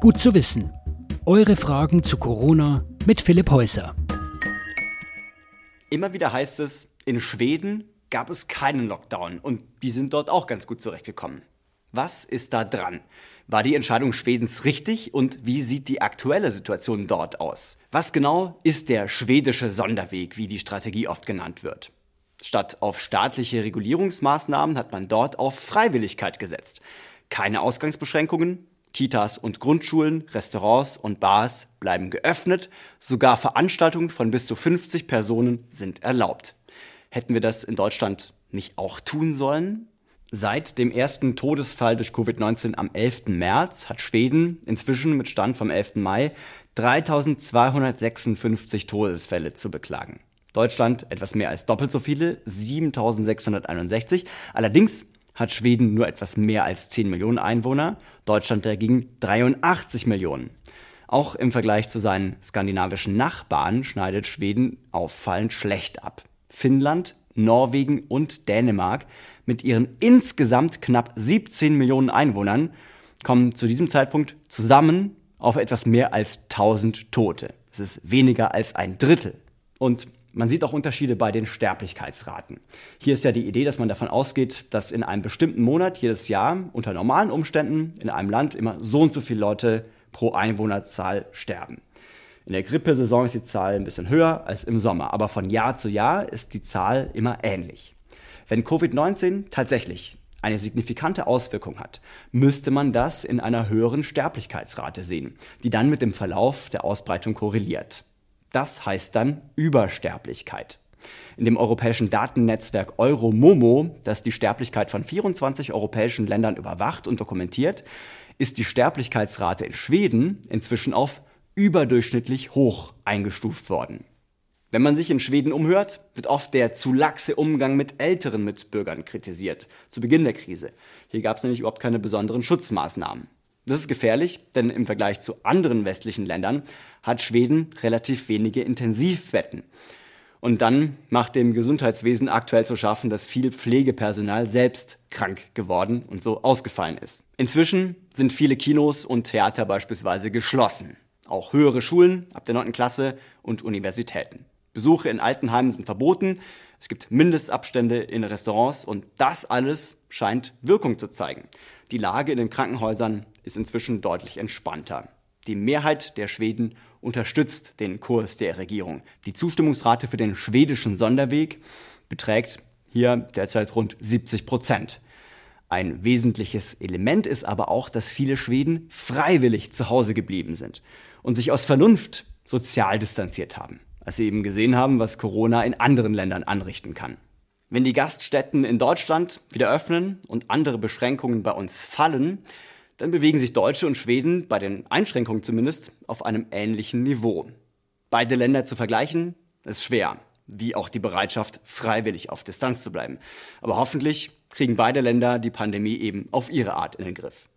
Gut zu wissen. Eure Fragen zu Corona mit Philipp Häuser. Immer wieder heißt es, in Schweden gab es keinen Lockdown und die sind dort auch ganz gut zurechtgekommen. Was ist da dran? War die Entscheidung Schwedens richtig und wie sieht die aktuelle Situation dort aus? Was genau ist der schwedische Sonderweg, wie die Strategie oft genannt wird? Statt auf staatliche Regulierungsmaßnahmen hat man dort auf Freiwilligkeit gesetzt. Keine Ausgangsbeschränkungen, Kitas und Grundschulen, Restaurants und Bars bleiben geöffnet, sogar Veranstaltungen von bis zu 50 Personen sind erlaubt. Hätten wir das in Deutschland nicht auch tun sollen? Seit dem ersten Todesfall durch Covid-19 am 11. März hat Schweden inzwischen mit Stand vom 11. Mai 3256 Todesfälle zu beklagen. Deutschland etwas mehr als doppelt so viele, 7661. Allerdings hat Schweden nur etwas mehr als 10 Millionen Einwohner, Deutschland dagegen 83 Millionen. Auch im Vergleich zu seinen skandinavischen Nachbarn schneidet Schweden auffallend schlecht ab. Finnland Norwegen und Dänemark mit ihren insgesamt knapp 17 Millionen Einwohnern kommen zu diesem Zeitpunkt zusammen auf etwas mehr als 1000 Tote. Das ist weniger als ein Drittel. Und man sieht auch Unterschiede bei den Sterblichkeitsraten. Hier ist ja die Idee, dass man davon ausgeht, dass in einem bestimmten Monat jedes Jahr unter normalen Umständen in einem Land immer so und so viele Leute pro Einwohnerzahl sterben. In der Grippesaison ist die Zahl ein bisschen höher als im Sommer, aber von Jahr zu Jahr ist die Zahl immer ähnlich. Wenn Covid-19 tatsächlich eine signifikante Auswirkung hat, müsste man das in einer höheren Sterblichkeitsrate sehen, die dann mit dem Verlauf der Ausbreitung korreliert. Das heißt dann Übersterblichkeit. In dem europäischen Datennetzwerk Euromomo, das die Sterblichkeit von 24 europäischen Ländern überwacht und dokumentiert, ist die Sterblichkeitsrate in Schweden inzwischen auf überdurchschnittlich hoch eingestuft worden. Wenn man sich in Schweden umhört, wird oft der zu laxe Umgang mit älteren Mitbürgern kritisiert, zu Beginn der Krise. Hier gab es nämlich überhaupt keine besonderen Schutzmaßnahmen. Das ist gefährlich, denn im Vergleich zu anderen westlichen Ländern hat Schweden relativ wenige Intensivbetten. Und dann macht dem Gesundheitswesen aktuell zu schaffen, dass viel Pflegepersonal selbst krank geworden und so ausgefallen ist. Inzwischen sind viele Kinos und Theater beispielsweise geschlossen auch höhere Schulen ab der 9. Klasse und Universitäten. Besuche in Altenheimen sind verboten, es gibt Mindestabstände in Restaurants und das alles scheint Wirkung zu zeigen. Die Lage in den Krankenhäusern ist inzwischen deutlich entspannter. Die Mehrheit der Schweden unterstützt den Kurs der Regierung. Die Zustimmungsrate für den schwedischen Sonderweg beträgt hier derzeit rund 70 Prozent. Ein wesentliches Element ist aber auch, dass viele Schweden freiwillig zu Hause geblieben sind und sich aus Vernunft sozial distanziert haben, als sie eben gesehen haben, was Corona in anderen Ländern anrichten kann. Wenn die Gaststätten in Deutschland wieder öffnen und andere Beschränkungen bei uns fallen, dann bewegen sich Deutsche und Schweden bei den Einschränkungen zumindest auf einem ähnlichen Niveau. Beide Länder zu vergleichen, ist schwer wie auch die Bereitschaft, freiwillig auf Distanz zu bleiben. Aber hoffentlich kriegen beide Länder die Pandemie eben auf ihre Art in den Griff.